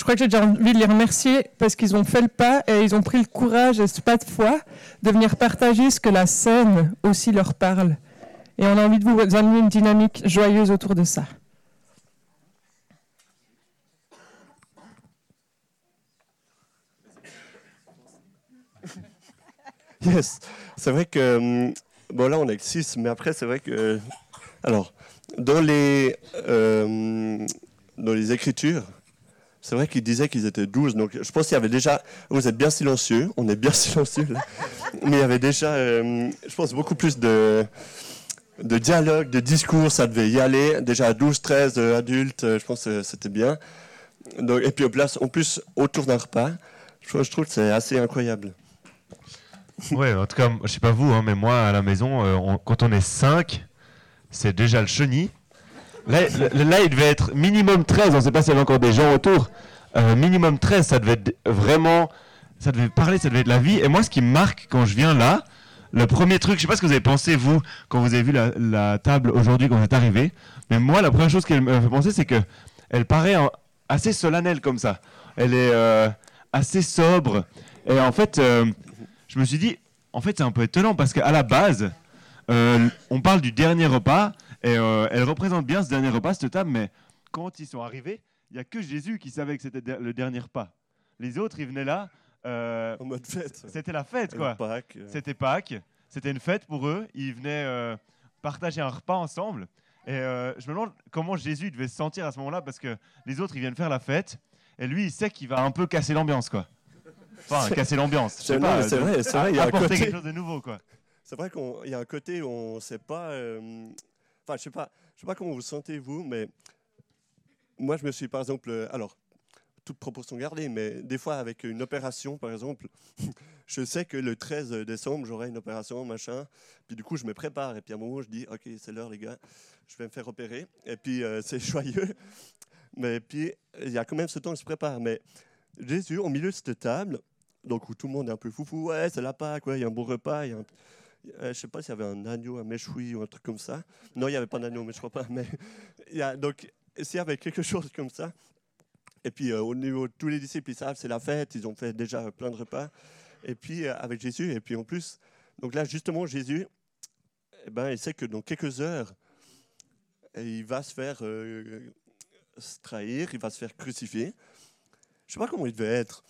je crois que j'ai déjà envie de les remercier parce qu'ils ont fait le pas et ils ont pris le courage et ce pas de foi de venir partager ce que la scène aussi leur parle. Et on a envie de vous amener une dynamique joyeuse autour de ça. Yes, c'est vrai que hum, bon là on est que 6, mais après c'est vrai que alors dans les euh, dans les Écritures, c'est vrai qu'ils disaient qu'ils étaient 12, donc je pense qu'il y avait déjà. Vous êtes bien silencieux, on est bien silencieux là, mais il y avait déjà, euh, je pense, beaucoup plus de de dialogue, de discours, ça devait y aller. Déjà 12, 13 euh, adultes, je pense que c'était bien. Et puis en plus, autour d'un repas, je, trouve que c'est assez incroyable. Ouais, en tout cas, je sais pas vous, hein, mais moi à la maison, euh, quand on est 5, c'est déjà le chenille. Là, il devait être minimum 13, on ne sait pas s'il y avait encore des gens autour. Euh, minimum 13, ça devait être vraiment. Ça devait parler, ça devait être la vie. Et moi, ce qui me marque quand je viens là, le premier truc, je sais pas ce que vous avez pensé, vous, quand vous avez vu la, table aujourd'hui, quand vous êtes arrivé, mais moi, la première chose qu'elle me fait penser, c'est que elle paraît assez solennelle comme ça. Elle est euh, assez sobre. Et en fait, je me suis dit, en fait, c'est un peu étonnant parce qu'à la base, euh, on parle du dernier repas et euh, elle représente bien ce dernier repas, cette table, mais quand ils sont arrivés, il n'y a que Jésus qui savait que c'était le dernier repas. Les autres, ils venaient là. Euh, en mode fête. C'était la fête, quoi. C'était Pâques. C'était une fête pour eux. Ils venaient partager un repas ensemble. Et je me demande comment Jésus devait se sentir à ce moment-là parce que les autres, ils viennent faire la fête. Et lui, il sait qu'il va un peu casser l'ambiance, quoi. Enfin, casser l'ambiance. C'est vrai, c'est vrai. Il y a apporter quelque chose de nouveau, quoi. C'est vrai qu'il y a un côté où on ne sait pas. Euh, je sais pas. Je sais pas comment vous sentez vous, mais moi, je me suis, par exemple, euh, alors toute proportion gardée, mais des fois avec une opération, par exemple, je sais que le 13 décembre, j'aurai une opération, machin. Puis du coup, je me prépare. Et puis à un moment, je dis, OK, c'est l'heure, les gars, je vais me faire opérer. Et puis, euh, c'est joyeux. Mais puis, il y a quand même ce temps, je se prépare. Mais Jésus, au milieu de cette table, donc où tout le monde est un peu foufou, ouais, c'est la Pâque, il y a un bon repas, il y a euh, je sais pas s'il y avait un agneau, un méchoui ou un truc comme ça. Non, il n'y avait pas d'agneau, mais je crois pas. Mais y a, donc, s'il y avait quelque chose comme ça, et puis euh, au niveau de tous les disciples, ils savent, c'est la fête, ils ont fait déjà plein de repas. Et puis euh, avec Jésus, et puis en plus, donc là justement, Jésus, eh ben, il sait que dans quelques heures, il va se faire se trahir, il va se faire crucifier. Je sais pas comment il devait être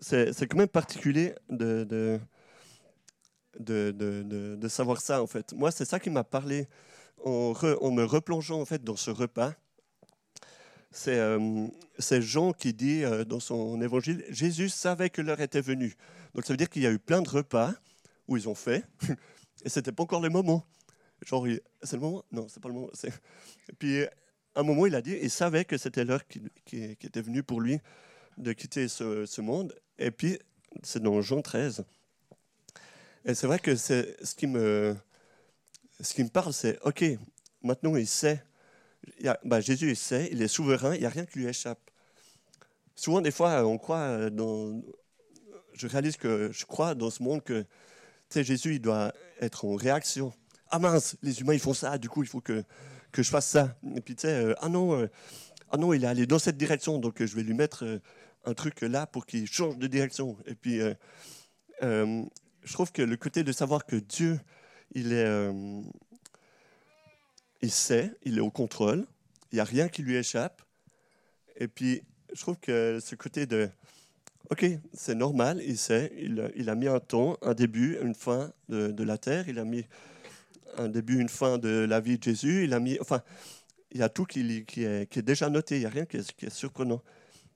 c'est quand même particulier de, de, de, savoir ça, en fait. Moi, c'est ça qui m'a parlé en, me replongeant, en fait, dans ce repas. C'est euh, Jean qui dit euh, dans son évangile, Jésus savait que l'heure était venue. Donc ça veut dire qu'il y a eu plein de repas où ils ont fait, et c'était pas encore le moment. Genre, c'est le moment? Non, c'est pas le moment. Puis, à un moment, il a dit, il savait que c'était l'heure qui, était venue pour lui de quitter ce monde. Et puis, c'est dans Jean 13. Et c'est vrai que c'est ce qui me, ce qui me parle, c'est OK, maintenant il sait. Il bah, Jésus, il sait, il est souverain, il n'y a rien qui lui échappe. Souvent, des fois, on croit dans. Je réalise que je crois dans ce monde que Jésus, il doit être en réaction. Ah mince, les humains, ils font ça, du coup, il faut que, que je fasse ça. Et puis, tu sais, euh, ah non, euh, ah non, il est allé dans cette direction, donc je vais lui mettre euh, un truc là pour qu'il change de direction. Et puis, euh, euh, je trouve que le côté de savoir que Dieu, il est, euh, il sait, il est au contrôle, il n'y a rien qui lui échappe. Et puis, je trouve que ce côté de, ok, c'est normal, il sait, il, a mis un temps, un début, une fin de, la terre, il a mis un début, une fin de la vie de Jésus, il a mis, enfin, il y a tout qui, qui, est, qui est, déjà noté, il n'y a rien qui est, qui est surprenant.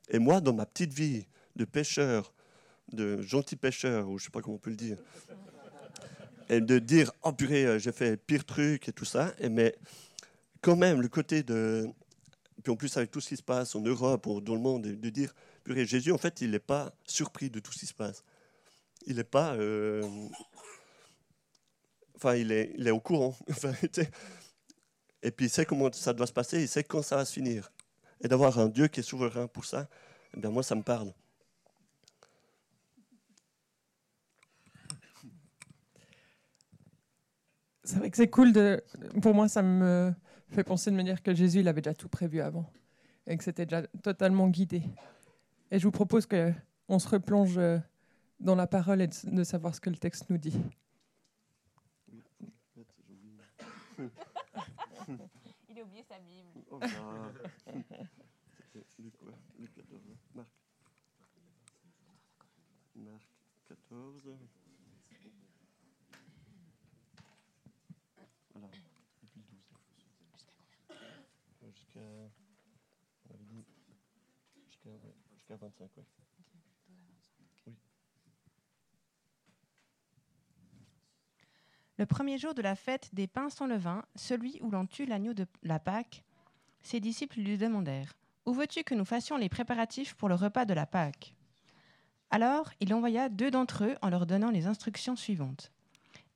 Et moi, dans ma petite vie de pêcheur, de gentil pêcheur, ou je sais pas comment on peut le dire, et de dire, oh purée, euh, j'ai fait pire truc et tout ça, mais quand même, le côté de... Puis en plus, avec tout ce qui se passe en Europe ou dans le monde, de dire, purée, Jésus, en fait, il n'est pas surpris de tout ce qui se passe. Il n'est pas... Euh, enfin, il est, il est au courant. et puis, il sait comment ça doit se passer, il sait quand ça va se finir et d'avoir un Dieu qui est souverain pour ça, eh bien moi, ça me parle. C'est vrai que c'est cool. De... Pour moi, ça me fait penser de me dire que Jésus, il avait déjà tout prévu avant et que c'était déjà totalement guidé. Et je vous propose qu'on se replonge euh, dans la parole et de savoir ce que le texte nous dit. Il a oublié sa Bible. Oh. C'était Luc, ouais, Luc 14, Marc. Marc 14. Voilà, depuis le 12. Euh, Jusqu'à. On avait dit. Jusqu'à ouais, jusqu'à 25, ouais. Le premier jour de la fête des pains sans levain, celui où l'on tue l'agneau de la Pâque, ses disciples lui demandèrent Où veux-tu que nous fassions les préparatifs pour le repas de la Pâque? Alors il envoya deux d'entre eux en leur donnant les instructions suivantes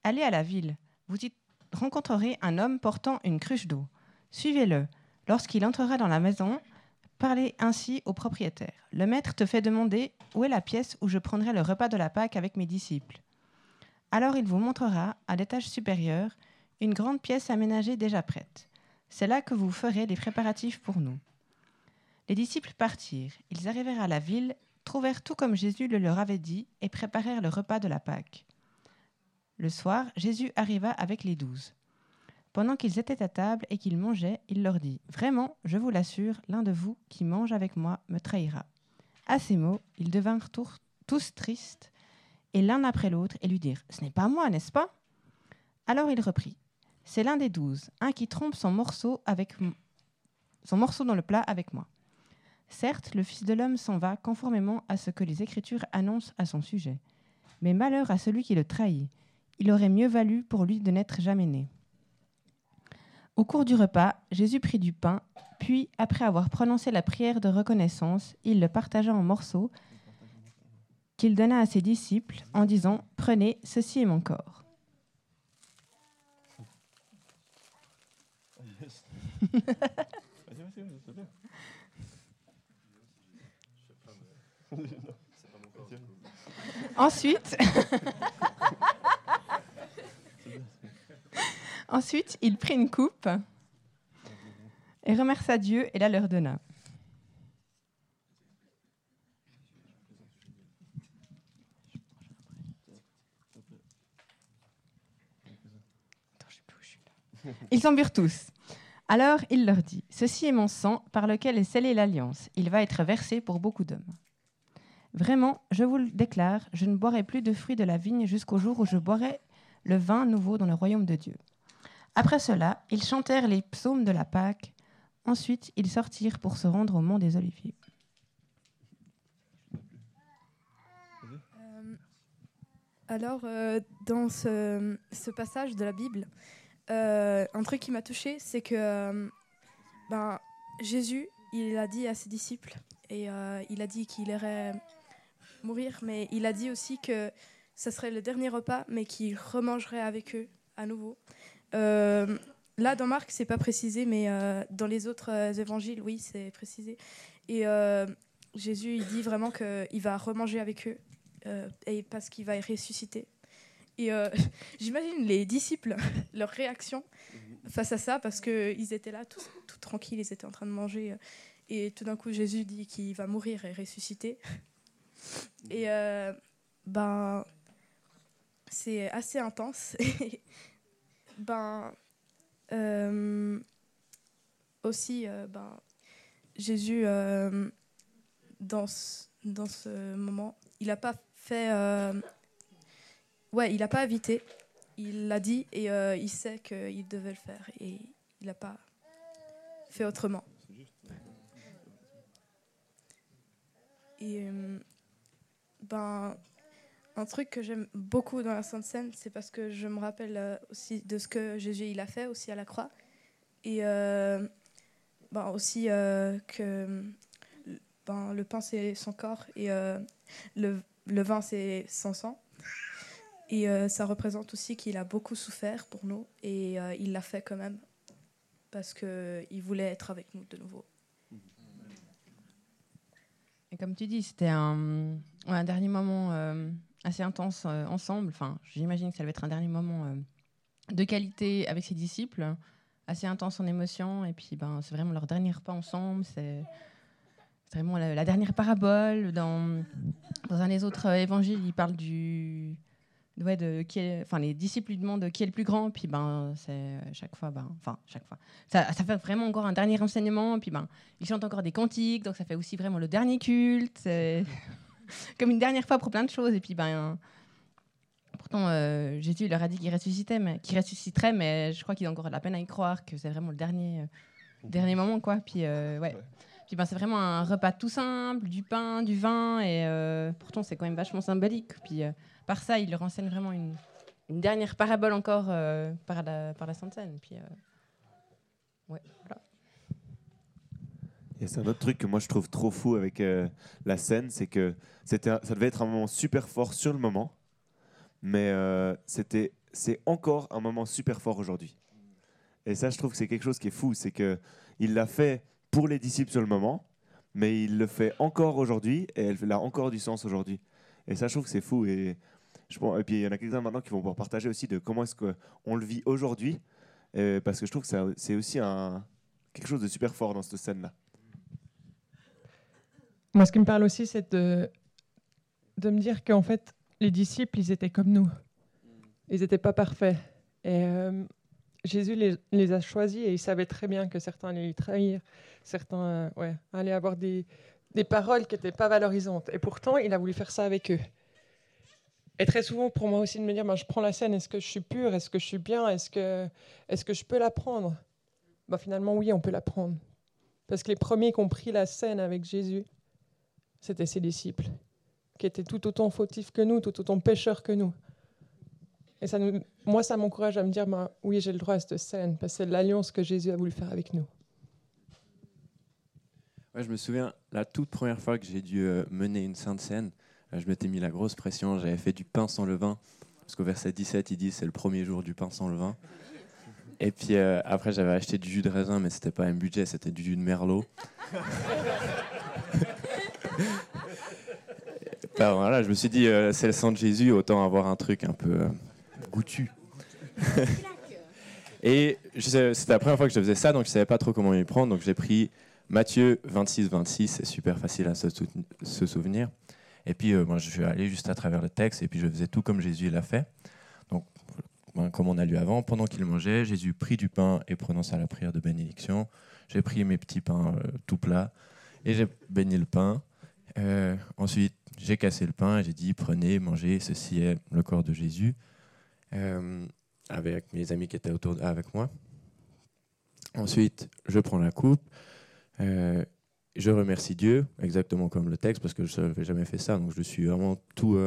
Allez à la ville, vous y rencontrerez un homme portant une cruche d'eau. Suivez-le. Lorsqu'il entrera dans la maison, parlez ainsi au propriétaire. Le maître te fait demander Où est la pièce où je prendrai le repas de la Pâque avec mes disciples alors il vous montrera, à l'étage supérieur, une grande pièce aménagée déjà prête. C'est là que vous ferez les préparatifs pour nous. Les disciples partirent. Ils arrivèrent à la ville, trouvèrent tout comme Jésus le leur avait dit, et préparèrent le repas de la Pâque. Le soir, Jésus arriva avec les douze. Pendant qu'ils étaient à table et qu'ils mangeaient, il leur dit Vraiment, je vous l'assure, l'un de vous qui mange avec moi me trahira. À ces mots, ils devinrent tous tristes et l'un après l'autre et lui dire Ce n'est pas moi, n'est-ce pas? Alors il reprit C'est l'un des douze, un qui trompe son morceau, avec son morceau dans le plat avec moi. Certes, le Fils de l'homme s'en va conformément à ce que les Écritures annoncent à son sujet. Mais malheur à celui qui le trahit. Il aurait mieux valu pour lui de n'être jamais né. Au cours du repas, Jésus prit du pain, puis, après avoir prononcé la prière de reconnaissance, il le partagea en morceaux qu'il donna à ses disciples en disant Prenez, ceci est mon corps. Ensuite, Ensuite, il prit une coupe et remercia Dieu et la leur donna. Ils s'en burent tous. Alors il leur dit Ceci est mon sang par lequel est scellée l'alliance. Il va être versé pour beaucoup d'hommes. Vraiment, je vous le déclare, je ne boirai plus de fruits de la vigne jusqu'au jour où je boirai le vin nouveau dans le royaume de Dieu. Après cela, ils chantèrent les psaumes de la Pâque. Ensuite, ils sortirent pour se rendre au mont des Oliviers. Euh, alors, euh, dans ce, passage de la Bible, euh, un truc qui m'a touché, c'est que ben, Jésus, il a dit à ses disciples, et il a dit qu'il irait mourir, mais il a dit aussi que ce serait le dernier repas, mais qu'il remangerait avec eux à nouveau. Là, dans Marc, c'est pas précisé, mais dans les autres évangiles, oui, c'est précisé. Et Jésus, il dit vraiment qu'il va remanger avec eux, et parce qu'il va ressusciter. Et euh, j'imagine les disciples, leur réaction face à ça, parce qu'ils étaient là, tout, tout, tranquilles, ils étaient en train de manger. Euh, et tout d'un coup, Jésus dit qu'il va mourir et ressusciter. Et euh, ben, c'est assez intense. ben, aussi, ben, Jésus, dans, ce, dans ce moment, il n'a pas fait Ouais, il n'a pas invité. Il l'a dit et euh, il sait qu'il devait le faire. Et il n'a pas fait autrement. Et euh, ben, un truc que j'aime beaucoup dans la Sainte Seine, c'est parce que je me rappelle euh, aussi de ce que Jésus il a fait aussi à la croix. Et ben, aussi que ben, le pain c'est son corps et le, vin c'est son sang. Et euh, ça représente aussi qu'il a beaucoup souffert pour nous et euh, il l'a fait quand même parce qu'il voulait être avec nous de nouveau. Et comme tu dis, c'était un, dernier moment euh, assez intense ensemble. Enfin, j'imagine que ça va être un dernier moment de qualité avec ses disciples, assez intense en émotion. Et puis, ben, c'est vraiment leur dernier repas ensemble. C'est vraiment la, dernière parabole. Dans, un des autres euh, évangiles, il parle du. Qui est- enfin, les disciples lui demandent qui est le plus grand, puis ben, c'est euh, chaque fois, ben, enfin, chaque fois. Ça, ça fait vraiment encore un dernier enseignement, puis ben, ils chantent encore des cantiques, donc ça fait aussi vraiment le dernier culte, comme une dernière fois pour plein de choses, et puis ben, pourtant, euh, Jésus leur a dit qu'il ressuscitait, mais qu'il ressusciterait, mais je crois qu'il a encore de la peine à y croire que c'est vraiment le dernier, euh, dernier moment, quoi. Puis euh, ouais. Puis ben, c'est vraiment un repas tout simple, du pain, du vin, et euh, pourtant c'est quand même vachement symbolique. Puis par ça, il leur enseigne vraiment une, une dernière parabole encore par, la, par la Sainte Seine. Puis, ouais. Et c'est un autre truc que moi je trouve trop fou avec euh, la scène, c'est que ça devait être un moment super fort sur le moment, mais euh, c'est encore un moment super fort aujourd'hui. Et ça, je trouve que c'est quelque chose qui est fou, c'est que il l'a fait pour les disciples sur le moment, mais il le fait encore aujourd'hui et elle a encore du sens aujourd'hui. Et ça, je trouve que c'est fou. Et, puis il y en a quelques-uns maintenant qui vont pouvoir partager aussi de comment est-ce qu'on le vit aujourd'hui, euh, parce que je trouve que c'est aussi quelque chose de super fort dans cette scène-là. Moi, ce qui me parle aussi, c'est de, de me dire qu'en fait, les disciples, ils étaient comme nous. Ils n'étaient pas parfaits. Et euh, Jésus les, les a choisis et il savait très bien que certains allaient les trahir, certains euh, ouais, allaient avoir des, des paroles qui n'étaient pas valorisantes. Et pourtant, il a voulu faire ça avec eux. Et très souvent, pour moi aussi, de me dire, ben, je prends la scène, est-ce que je suis pure, est-ce que je suis bien, est-ce que, est que je peux la prendre? Ben, Finalement, oui, on peut la prendre. Parce que les premiers qui ont pris la scène avec Jésus, c'était ses disciples, qui étaient tout autant fautifs que nous, tout autant pécheurs que nous. Et ça nous, moi, ça m'encourage à me dire, ben, oui, j'ai le droit à cette scène, parce que c'est l'alliance que Jésus a voulu faire avec nous. Ouais, je me souviens, la toute première fois que j'ai dû euh, mener une sainte scène, euh, je m'étais mis la grosse pression, j'avais fait du pain sans levain, parce qu'au verset 17, il dit c'est le premier jour du pain sans levain. Et puis euh, après, j'avais acheté du jus de raisin, mais c'était pas un budget, c'était du jus de merlot. Ben voilà, je me suis dit, euh, c'est le sang de Jésus, autant avoir un truc un peu euh, goûtu. Et c'était la première fois que je faisais ça, donc je savais pas trop comment m'y prendre, donc j'ai pris Matthieu 26, 26, c'est super facile à se souvenir. Et puis, euh, moi, je suis allé juste à travers le texte et puis je faisais tout comme Jésus l'a fait. Donc, ben, comme on a lu avant, pendant qu'il mangeait, Jésus prit du pain et prononça la prière de bénédiction. J'ai pris mes petits pains euh, tout plats et j'ai béni le pain. Euh, ensuite, j'ai cassé le pain et j'ai dit prenez, mangez, ceci est le corps de Jésus. Euh, avec mes amis qui étaient autour avec moi. Ensuite, je prends la coupe. Euh, je remercie Dieu, exactement comme le texte, parce que je n'avais jamais fait ça, donc je suis vraiment tout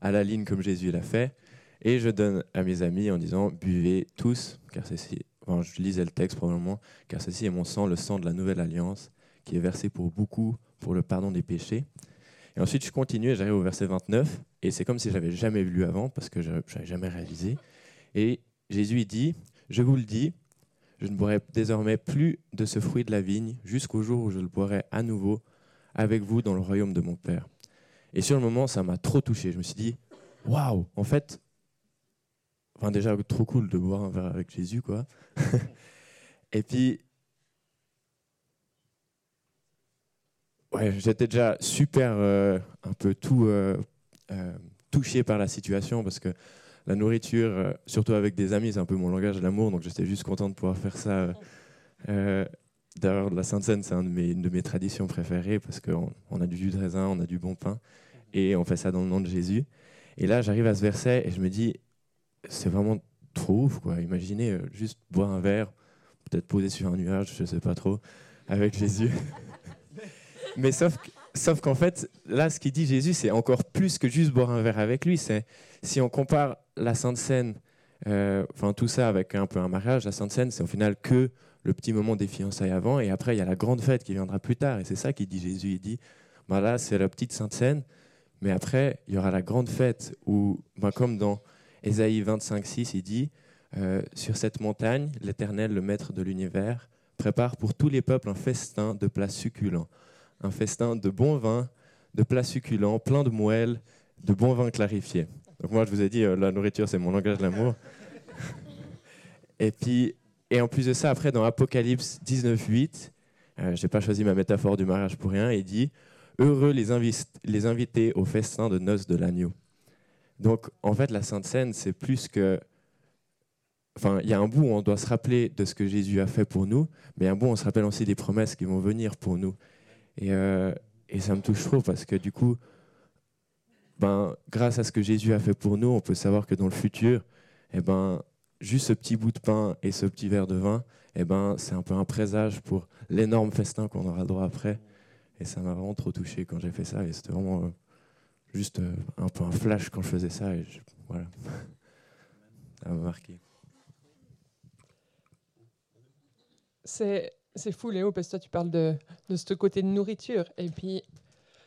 à la ligne comme Jésus l'a fait. Et je donne à mes amis en disant buvez tous, car ceci, enfin, je lisais le texte probablement, car ceci est mon sang, le sang de la nouvelle alliance, qui est versé pour beaucoup pour le pardon des péchés. Et ensuite, je continue et j'arrive au verset 29, et c'est comme si j'avais jamais lu avant, parce que je n'avais jamais réalisé. Et Jésus dit Je vous le dis, je ne boirai désormais plus de ce fruit de la vigne jusqu'au jour où je le boirai à nouveau avec vous dans le royaume de mon Père. Et sur le moment, ça m'a trop touché. Je me suis dit, waouh, en fait, déjà trop cool de boire un verre avec Jésus, quoi. Et puis, ouais, j'étais déjà super, euh, un peu tout euh, euh, touché par la situation parce que la nourriture, euh, surtout avec des amis, c'est un peu mon langage de l'amour, donc j'étais juste content de pouvoir faire ça. D'ailleurs, la Sainte Seine, c'est une de mes traditions préférées parce qu'on on a du jus de raisin, on a du bon pain et on fait ça dans le nom de Jésus. Et là, j'arrive à ce verset et je me dis, c'est vraiment trop ouf. Imaginez juste boire un verre, peut-être posé sur un nuage, je sais pas trop, avec Jésus. Mais sauf, que- sauf qu'en fait, là, ce qu'il dit Jésus, c'est encore plus que juste boire un verre avec lui. C'est si on compare la Sainte Seine, euh, enfin tout ça avec un peu un mariage, la Sainte Seine, c'est au final que le petit moment des fiançailles avant, et après il y a la grande fête qui viendra plus tard. Et c'est ça qu'il dit Jésus. Il dit, ben là, c'est la petite Sainte Seine, mais après il y aura la grande fête où, ben, comme dans Ésaïe 25, 6, il dit, euh, sur cette montagne, l'Éternel, le Maître de l'univers, prépare pour tous les peuples un festin de plats succulents, un festin de bon vin, de plats succulents, plein de moelle, de bon vin clarifié. Donc moi, je vous ai dit, euh, la nourriture, c'est mon langage de l'amour. et puis, et en plus de ça, après, dans Apocalypse 19, 8, Euh, J'ai pas choisi ma métaphore du mariage pour rien. Il dit Heureux les, invis- les invités au festin de noces de l'agneau. Donc, en fait, la Sainte Seine, c'est plus que. Enfin, il y a un bout où on doit se rappeler de ce que Jésus a fait pour nous, mais un bout où on se rappelle aussi des promesses qui vont venir pour nous. Et, euh, et ça me touche trop parce que du coup, ben, grâce à ce que Jésus a fait pour nous, on peut savoir que dans le futur, eh ben, juste ce petit bout de pain et ce petit verre de vin, eh ben, c'est un peu un présage pour l'énorme festin qu'on aura droit après. Et ça m'a vraiment trop touché quand j'ai fait ça. Et c'était vraiment euh, juste euh, un peu un flash quand je faisais ça. Et voilà. ça m'a marqué. C'est c'est fou, Léo, parce que toi, tu parles de, ce côté de nourriture. Et puis,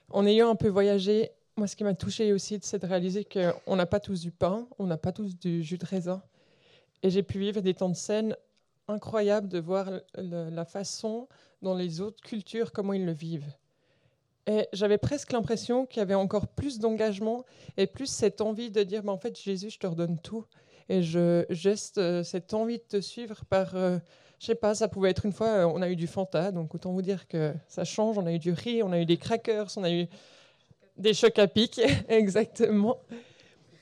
en ayant un peu voyagé, moi, ce qui m'a touché aussi, c'est de réaliser qu'on n'a pas tous du pain, on n'a pas tous du jus de raisin. Et j'ai pu vivre des temps de scène incroyables de voir la façon dont les autres cultures, comment ils le vivent. Et j'avais presque l'impression qu'il y avait encore plus d'engagement et plus cette envie de dire, bah, en fait, Jésus, je te redonne tout. Et je geste euh, cette envie de te suivre par... euh, je sais pas, ça pouvait être une fois, euh, on a eu du Fanta, donc autant vous dire que ça change. On a eu du riz, on a eu des crackers, on a eu des chocs à pic, exactement.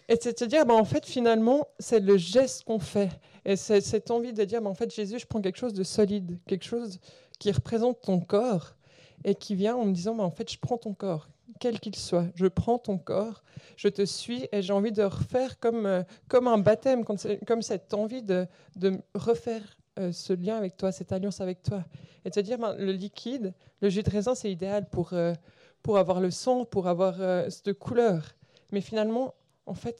Et c'est de se dire, bah, en fait, finalement, c'est le geste qu'on fait. Et c'est cette envie de dire, bah, en fait, Jésus, je prends quelque chose de solide, quelque chose qui représente ton corps et qui vient en me disant, bah, en fait, je prends ton corps, quel qu'il soit. Je prends ton corps, je te suis et j'ai envie de refaire comme, euh, comme un baptême, comme cette envie de, de refaire euh, ce lien avec toi, cette alliance avec toi. Et de se dire, ben, le liquide, le jus de raisin, c'est idéal pour, euh, pour avoir le sang, pour avoir euh, cette couleur. Mais finalement, en fait,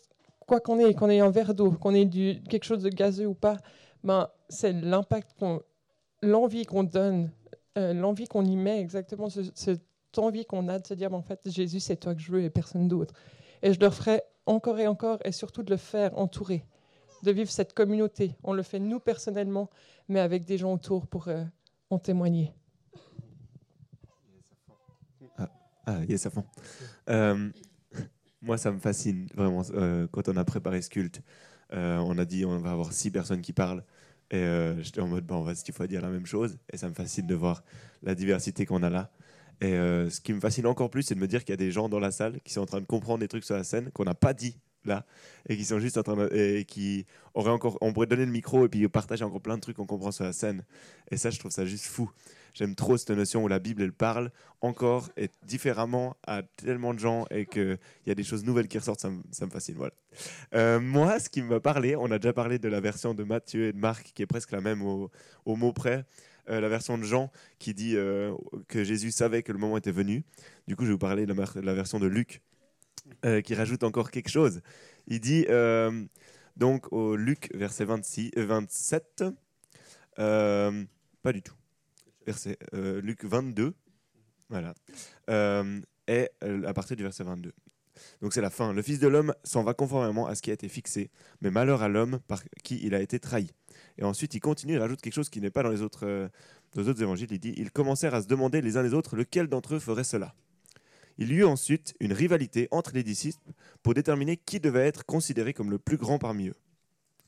quoi qu'on ait, qu'on ait un verre d'eau, qu'on ait du, quelque chose de gazeux ou pas, ben, c'est l'impact, qu'on, l'envie qu'on donne, l'envie qu'on y met exactement, ce- cette envie qu'on a de se dire, ben, en fait, Jésus, c'est toi que je veux et personne d'autre. Et je le ferai encore et encore, et surtout de le faire entouré de vivre cette communauté. On le fait nous personnellement, mais avec des gens autour pour euh, en témoigner. Ah, yes, à fond. Moi, ça me fascine vraiment. euh, quand on a préparé ce culte, euh, on a dit on va avoir six personnes qui parlent. Et j'étais en mode, bon, vas-y, il faut dire la même chose. Et ça me fascine de voir la diversité qu'on a là. Et ce qui me fascine encore plus, c'est de me dire qu'il y a des gens dans la salle qui sont en train de comprendre des trucs sur la scène qu'on n'a pas dit et qui sont juste en train de, et qui auraient encore on pourrait donner le micro et puis partager encore plein de trucs qu'on comprend sur la scène. Et ça je trouve ça juste fou. J'aime trop cette notion où la Bible elle parle encore et différemment à tellement de gens et qu'il y a des choses nouvelles qui ressortent ça me, fascine voilà. Euh, moi ce qui me va parler on a déjà parlé de la version de Matthieu et de Marc qui est presque la même au, mot près Euh, la version de Jean qui dit euh, que Jésus savait que le moment était venu. Du coup je vais vous parler de la version de Luc euh, qui rajoute encore quelque chose. Il dit, euh, donc au Luc, verset 26, euh, 27, euh, pas du tout, verset, Luc 22, voilà, et à partir du verset 22. Donc c'est la fin. Le Fils de l'homme s'en va conformément à ce qui a été fixé, mais malheur à l'homme par qui il a été trahi. Et ensuite, il continue, il rajoute quelque chose qui n'est pas dans les autres, dans les autres évangiles. Il dit, ils commencèrent à se demander les uns les autres lequel d'entre eux ferait cela? Il y eut ensuite une rivalité entre les disciples pour déterminer qui devait être considéré comme le plus grand parmi eux.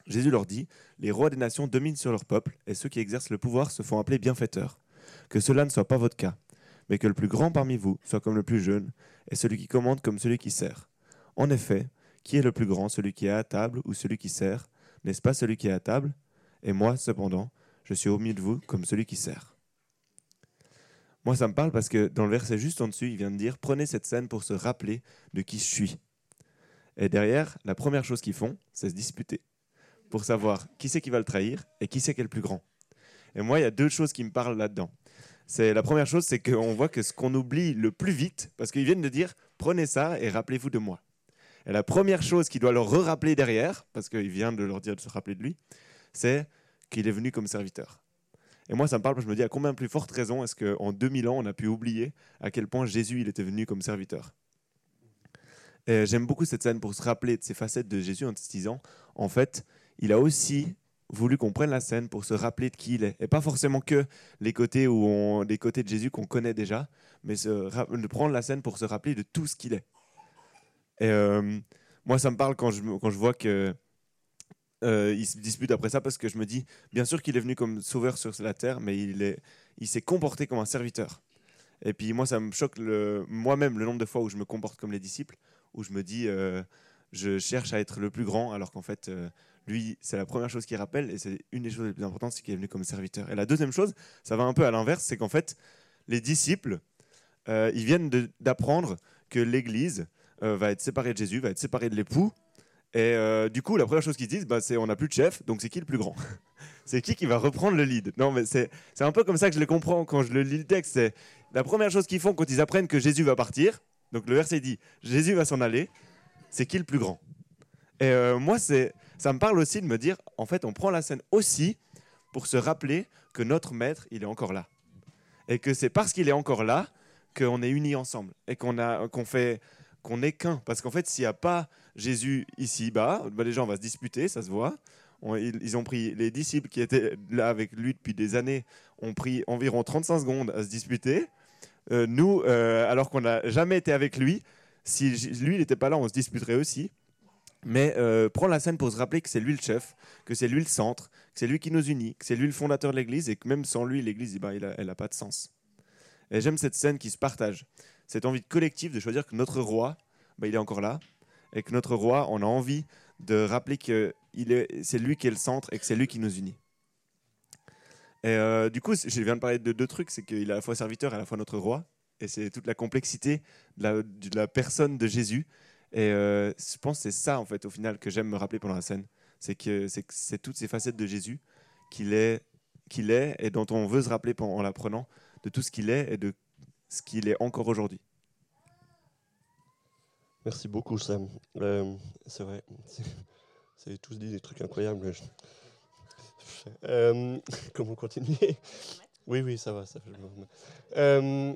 Jésus leur dit, Les rois des nations dominent sur leur peuple, et ceux qui exercent le pouvoir se font appeler bienfaiteurs. Que cela ne soit pas votre cas, mais que le plus grand parmi vous soit comme le plus jeune, et celui qui commande comme celui qui sert. En effet, qui est le plus grand, celui qui est à table ou celui qui sert N'est-ce pas celui qui est à table? Et moi, cependant, je suis au milieu de vous comme celui qui sert. Moi, ça me parle parce que dans le verset juste en dessus, il vient de dire Prenez cette scène pour se rappeler de qui je suis. Et derrière, la première chose qu'ils font, c'est se disputer pour savoir qui c'est qui va le trahir et qui c'est qui est le plus grand. Et moi, il y a deux choses qui me parlent là-dedans. C'est la première chose, c'est qu'on voit que ce qu'on oublie le plus vite, parce qu'ils viennent de dire prenez ça et rappelez-vous de moi. Et la première chose qu'il doit leur re-rappeler derrière, parce qu'il vient de leur dire de se rappeler de lui, c'est qu'il est venu comme serviteur. Et moi, ça me parle, je me dis à combien plus forte raison est-ce qu'en 2000 ans, on a pu oublier à quel point Jésus, il était venu comme serviteur? Et J'aime beaucoup cette scène pour se rappeler de ces facettes de Jésus en se disant, en fait, il a aussi voulu qu'on prenne la scène pour se rappeler de qui il est. Et pas forcément que les côtés, où on, côtés de Jésus qu'on connaît déjà, mais de prendre la scène pour se rappeler de tout ce qu'il est. Et euh, moi, ça me parle quand je, quand je vois que euh, il se dispute après ça parce que je me dis, bien sûr qu'il est venu comme sauveur sur la terre, mais il, est, il s'est comporté comme un serviteur. Et puis moi, ça me choque moi-même le nombre de fois où je me comporte comme les disciples, où je me dis, euh, je cherche à être le plus grand, alors qu'en fait, euh, lui, c'est la première chose qu'il rappelle, et c'est une des choses les plus importantes, c'est qu'il est venu comme serviteur. Et la deuxième chose, ça va un peu à l'inverse, c'est qu'en fait, les disciples, euh, ils viennent d'apprendre que l'Église va être séparée de Jésus, va être séparée de l'époux. Et euh, du coup, la première chose qu'ils disent, bah, c'est on n'a plus de chef, donc c'est qui le plus grand? C'est qui qui va reprendre le lead? Non, mais c'est un peu comme ça que je le comprends quand je lis le texte. C'est la première chose qu'ils font quand ils apprennent que Jésus va partir. Donc le verset dit Jésus va s'en aller. C'est qui le plus grand? Et euh, moi, c'est ça me parle aussi de me dire, en fait, on prend la scène aussi pour se rappeler que notre maître, il est encore là. Et que c'est parce qu'il est encore là qu'on est unis ensemble et qu'on a qu'on fait qu'on est qu'un. Parce qu'en fait, s'il n'y a pas Jésus ici-bas, bah, les gens vont se disputer, ça se voit. Ils, ont pris les disciples qui étaient là avec lui depuis des années, ont pris environ 35 secondes à se disputer. Euh, nous, euh, alors qu'on n'a jamais été avec lui, si lui n'était pas là, on se disputerait aussi. Mais euh, prendre la scène pour se rappeler que c'est lui le chef, que c'est lui le centre, que c'est lui qui nous unit, que c'est lui le fondateur de l'Église et que même sans lui, l'Église, a- elle n'a pas de sens. Et j'aime cette scène qui se partage, cette envie collective de choisir que notre roi, ben, il est encore là, et que notre roi, on a envie de rappeler que c'est lui qui est le centre et que c'est lui qui nous unit. Et euh, du coup, je viens de parler de deux trucs, c'est qu'il est à la fois serviteur et à la fois notre roi, et c'est toute la complexité de la, personne de Jésus. Et euh, je pense que c'est ça, en fait, au final, que j'aime me rappeler pendant la scène. C'est que c'est toutes ces facettes de Jésus qu'il est, qu'il est et dont on veut se rappeler en l'apprenant de tout ce qu'il est et de ce qu'il est encore aujourd'hui. Merci beaucoup, Sam. Euh, c'est vrai. Vous avez tous dit des trucs incroyables. Euh, comment continuer? Oui, oui, ça va. Euh,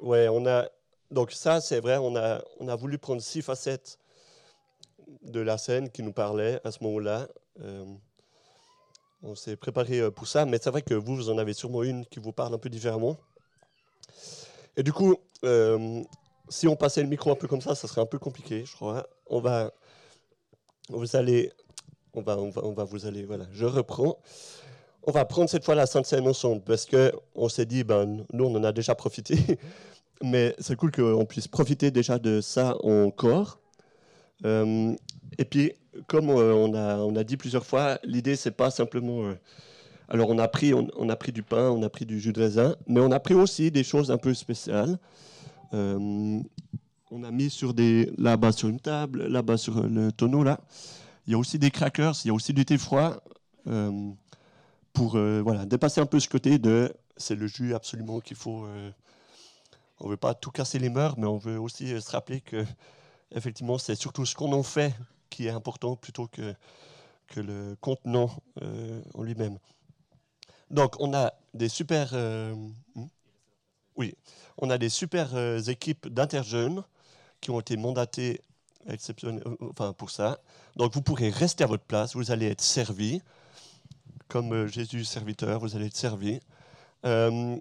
ouais, on a. Donc, ça, c'est vrai, on a, on a voulu prendre six facettes de la scène qui nous parlaient à ce moment-là. On s'est préparé pour ça, mais c'est vrai que vous, vous en avez sûrement une qui vous parle un peu différemment. Et du coup, euh, si on passait le micro un peu comme ça, ça serait un peu compliqué, je crois. On va, vous allez, on va, on va, on va vous aller, voilà, je reprends. On va prendre cette fois la Sainte Seine ensemble parce que on s'est dit, ben, nous, on en a déjà profité, mais c'est cool qu'on puisse profiter déjà de ça encore. Euh, et puis, comme euh, on, a, on a dit plusieurs fois, l'idée, c'est pas simplement. Alors, on a, pris, on, a pris du pain, on a pris du jus de raisin, mais on a pris aussi des choses un peu spéciales. Euh, on a mis sur des là-bas sur une table, là-bas sur le tonneau là. Il y a aussi des crackers, il y a aussi du thé froid euh, pour euh, voilà dépasser un peu ce côté de c'est le jus absolument qu'il faut. on veut pas tout casser les mœurs, mais on veut aussi se rappeler que effectivement c'est surtout ce qu'on en fait qui est important plutôt que que le contenant en lui-même. Donc on a des super euh, hmm? oui, on a des super euh, équipes d'interjeunes qui ont été mandatées euh, enfin pour ça. Donc vous pourrez rester à votre place, vous allez être servis, comme Jésus serviteur, vous allez être servis. Euh,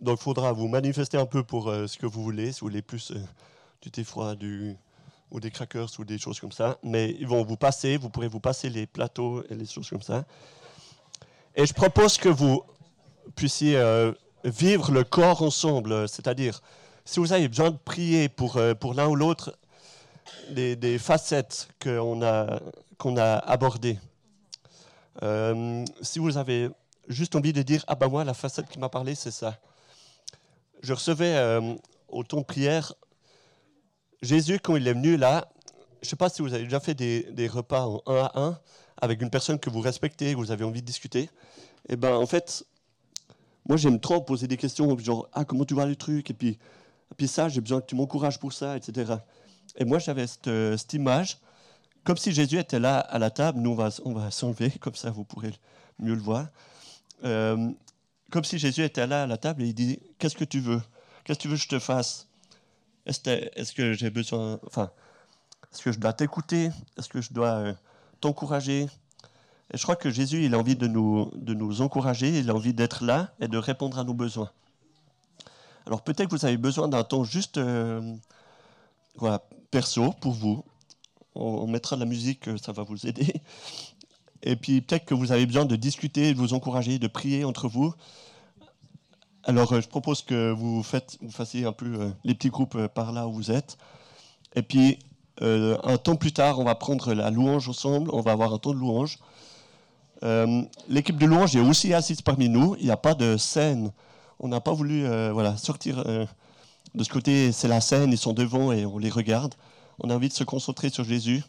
donc il faudra vous manifester un peu pour ce que vous voulez, si vous voulez plus du thé froid, du, ou des crackers ou des choses comme ça. Mais ils vont vous passer, vous pourrez vous passer les plateaux et les choses comme ça. Et je propose que vous puissiez euh, vivre le corps ensemble, c'est-à-dire si vous avez besoin de prier pour, euh, pour l'un ou l'autre des, facettes qu'on a, qu'on a abordées, euh, si vous avez juste envie de dire Ah ben moi, la facette qui m'a parlé, c'est ça. Je recevais au temps de prière Jésus, quand il est venu là, je ne sais pas si vous avez déjà fait des, repas en un à un avec une personne que vous respectez, que vous avez envie de discuter. Et ben en fait, moi j'aime trop poser des questions, genre Ah, comment tu vois le truc? Et puis, puis ça, j'ai besoin que tu m'encourages pour ça, etc. Et moi j'avais cette, euh, cette image, comme si Jésus était là à la table, nous on va, s'enlever, comme ça vous pourrez mieux le voir. Euh, comme si Jésus était là à la table et il dit Qu'est-ce que tu veux? Qu'est-ce que tu veux que je te fasse? Est-ce que, que j'ai besoin. Enfin, est-ce que je dois t'écouter? Est-ce que je dois euh, t'encourager Et je crois que Jésus, il a envie de nous, de nous encourager, il a envie d'être là et de répondre à nos besoins. Alors peut-être que vous avez besoin d'un temps juste euh, voilà, perso pour vous. On, mettra de la musique, euh, ça va vous aider. Et puis peut-être que vous avez besoin de discuter, de vous encourager, de prier entre vous. Alors, euh, je propose que vous, fassiez un peu les petits groupes par là où vous êtes. Et puis, euh, un temps plus tard, on va prendre la louange ensemble. On va avoir un temps de louange. Euh, L'équipe de louange est aussi assise parmi nous. Il n'y a pas de scène. On n'a pas voulu euh, voilà, sortir de ce côté. C'est la scène, ils sont devant et on les regarde. On a envie de se concentrer sur Jésus.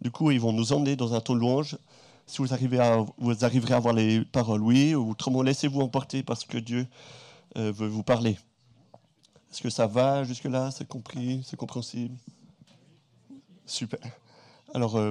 Du coup, ils vont nous emmener dans un temps de louange. Si vous, arrivez à, vous arriverez à avoir les paroles, oui, ou autrement, laissez-vous emporter parce que Dieu veut vous parler. Est-ce que ça va jusque-là? C'est compris C'est compréhensible? Super. Alors, euh,